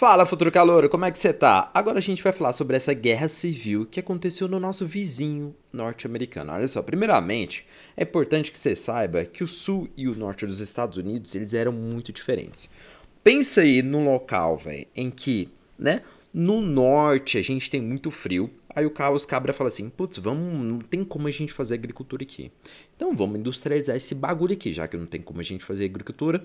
Fala, futuro calor, como é que você tá? Agora a gente vai falar sobre essa guerra civil que aconteceu no nosso vizinho norte-americano. Olha só, primeiramente, é importante que você saiba que o sul e o norte dos Estados Unidos, eles eram muito diferentes. Pensa aí num local, velho, em que, né, no norte a gente tem muito frio, aí o Carlos Cabra fala assim, putz, vamos, não tem como a gente fazer agricultura aqui. Então vamos industrializar esse bagulho aqui, já que não tem como a gente fazer agricultura.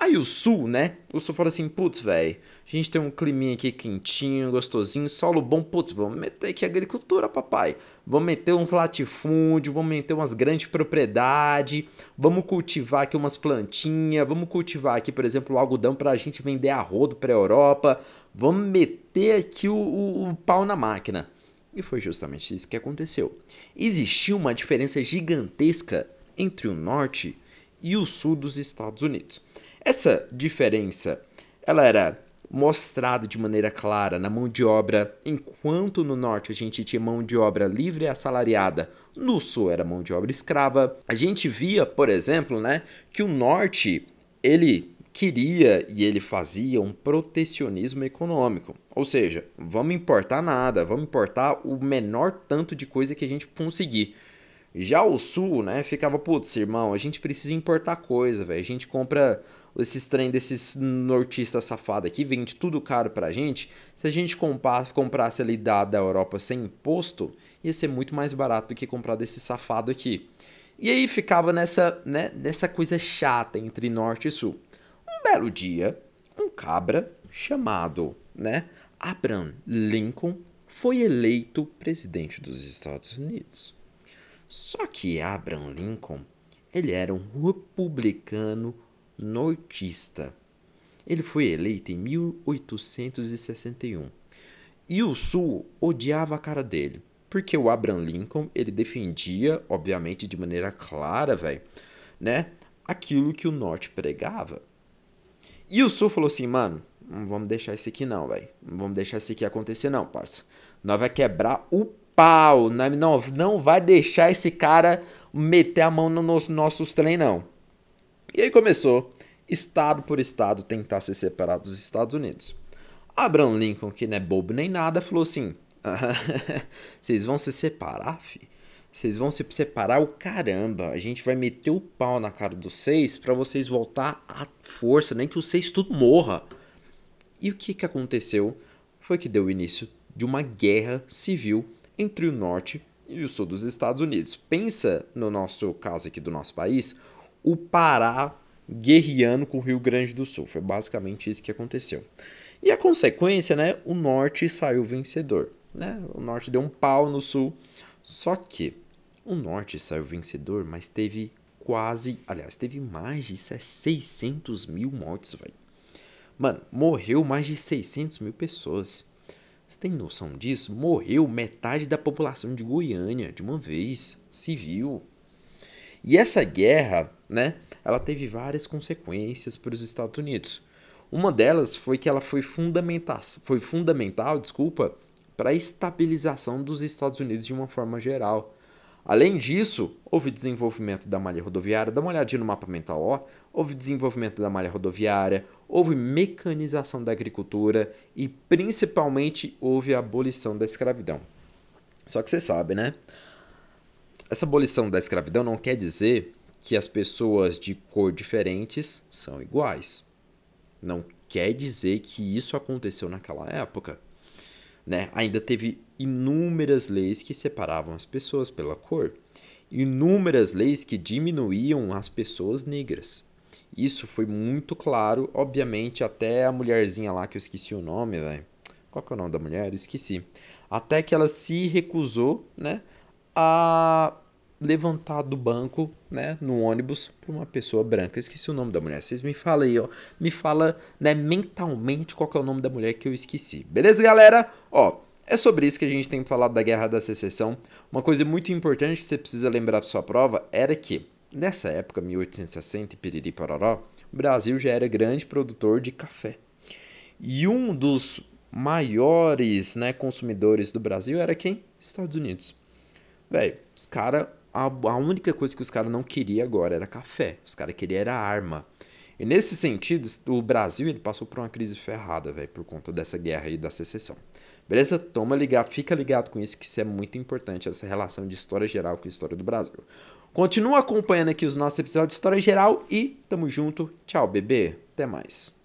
Aí o sul, né? O sul fala assim, putz, velho, a gente tem um climinha aqui quentinho, gostosinho, solo bom, putz, vamos meter aqui agricultura, papai. Vamos meter uns latifúndios, vamos meter umas grandes propriedades, vamos cultivar aqui umas plantinhas, vamos cultivar aqui, por exemplo, o algodão para a gente vender a rodo para a Europa, vamos meter aqui o, o, o pau na máquina. E foi justamente isso que aconteceu. Existiu uma diferença gigantesca entre o norte e o sul dos Estados Unidos. Essa diferença, ela era mostrada de maneira clara na mão de obra, enquanto no norte a gente tinha mão de obra livre e assalariada, no sul era mão de obra escrava. A gente via, por exemplo, né, que o norte ele queria e ele fazia um protecionismo econômico. Ou seja, vamos importar nada, vamos importar o menor tanto de coisa que a gente conseguir. Já o sul, né, ficava, putz, irmão, a gente precisa importar coisa, velho. A gente compra esses trem desses nortistas safados aqui, vende tudo caro pra gente. Se a gente comprasse ali da, da Europa sem imposto, ia ser muito mais barato do que comprar desse safado aqui. E aí ficava nessa, né, nessa coisa chata entre norte e sul. Um belo dia, um cabra chamado, né, Abraham Lincoln foi eleito presidente dos Estados Unidos. Só que Abraham Lincoln, ele era um republicano nortista. Ele foi eleito em 1861. E o Sul odiava a cara dele, porque o Abraham Lincoln, ele defendia, obviamente de maneira clara, velho, né, aquilo que o Norte pregava. E o Sul falou assim, mano, não vamos deixar isso aqui não, velho. Não vamos deixar isso aqui acontecer não, parça. Nós vai quebrar o pau, não, não vai deixar esse cara meter a mão nos nossos trem não. E aí começou, estado por estado, tentar se separar dos Estados Unidos. Abraham Lincoln, que não é bobo nem nada, falou assim: vocês vão se separar, fi? Vocês vão se separar o caramba. A gente vai meter o pau na cara dos seis para vocês voltar à força, nem que os seis tudo morra. E o que, que aconteceu? Foi que deu início de uma guerra civil entre o norte e o sul dos Estados Unidos. Pensa no nosso caso aqui do nosso país, o Pará guerreando com o Rio Grande do Sul. Foi basicamente isso que aconteceu. E a consequência, né? O norte saiu vencedor. Né? O norte deu um pau no sul. Só que o norte saiu vencedor, mas teve quase. Aliás, teve mais de 600 mil mortes, velho. Mano, morreu mais de 600 mil pessoas. Você tem noção disso? Morreu metade da população de Goiânia de uma vez, civil. E essa guerra, né, ela teve várias consequências para os Estados Unidos. Uma delas foi que ela foi fundamental, foi fundamental, desculpa, para a estabilização dos Estados Unidos de uma forma geral. Além disso, houve desenvolvimento da malha rodoviária, dá uma olhadinha no mapa mental, ó. Houve desenvolvimento da malha rodoviária, houve mecanização da agricultura e principalmente houve a abolição da escravidão. Só que você sabe, né? Essa abolição da escravidão não quer dizer que as pessoas de cor diferentes são iguais. Não quer dizer que isso aconteceu naquela época. Né? Ainda teve inúmeras leis que separavam as pessoas pela cor, inúmeras leis que diminuíam as pessoas negras. Isso foi muito claro, obviamente, até a mulherzinha lá que eu esqueci o nome, velho. Qual que é o nome da mulher? Eu esqueci. Até que ela se recusou, né, a levantar do banco, né, no ônibus para uma pessoa branca. Esqueci o nome da mulher. Vocês me falam aí, ó. Me fala, né, mentalmente qual é o nome da mulher que eu esqueci. Beleza, galera? Ó, é sobre isso que a gente tem falado da Guerra da Secessão. Uma coisa muito importante que você precisa lembrar para sua prova era que nessa época, 1860 e piriri pororó, o Brasil já era grande produtor de café. E um dos maiores, né, consumidores do Brasil era quem? Estados Unidos. Velho, os caras a, a única coisa que os caras não queriam agora era café. Os caras queriam era arma. E nesse sentido, o Brasil ele passou por uma crise ferrada, velho, por conta dessa guerra aí da secessão. Beleza? Toma ligado, fica ligado com isso, que isso é muito importante, essa relação de história geral com a história do Brasil. Continua acompanhando aqui os nossos episódios de história geral e tamo junto. Tchau, bebê. Até mais.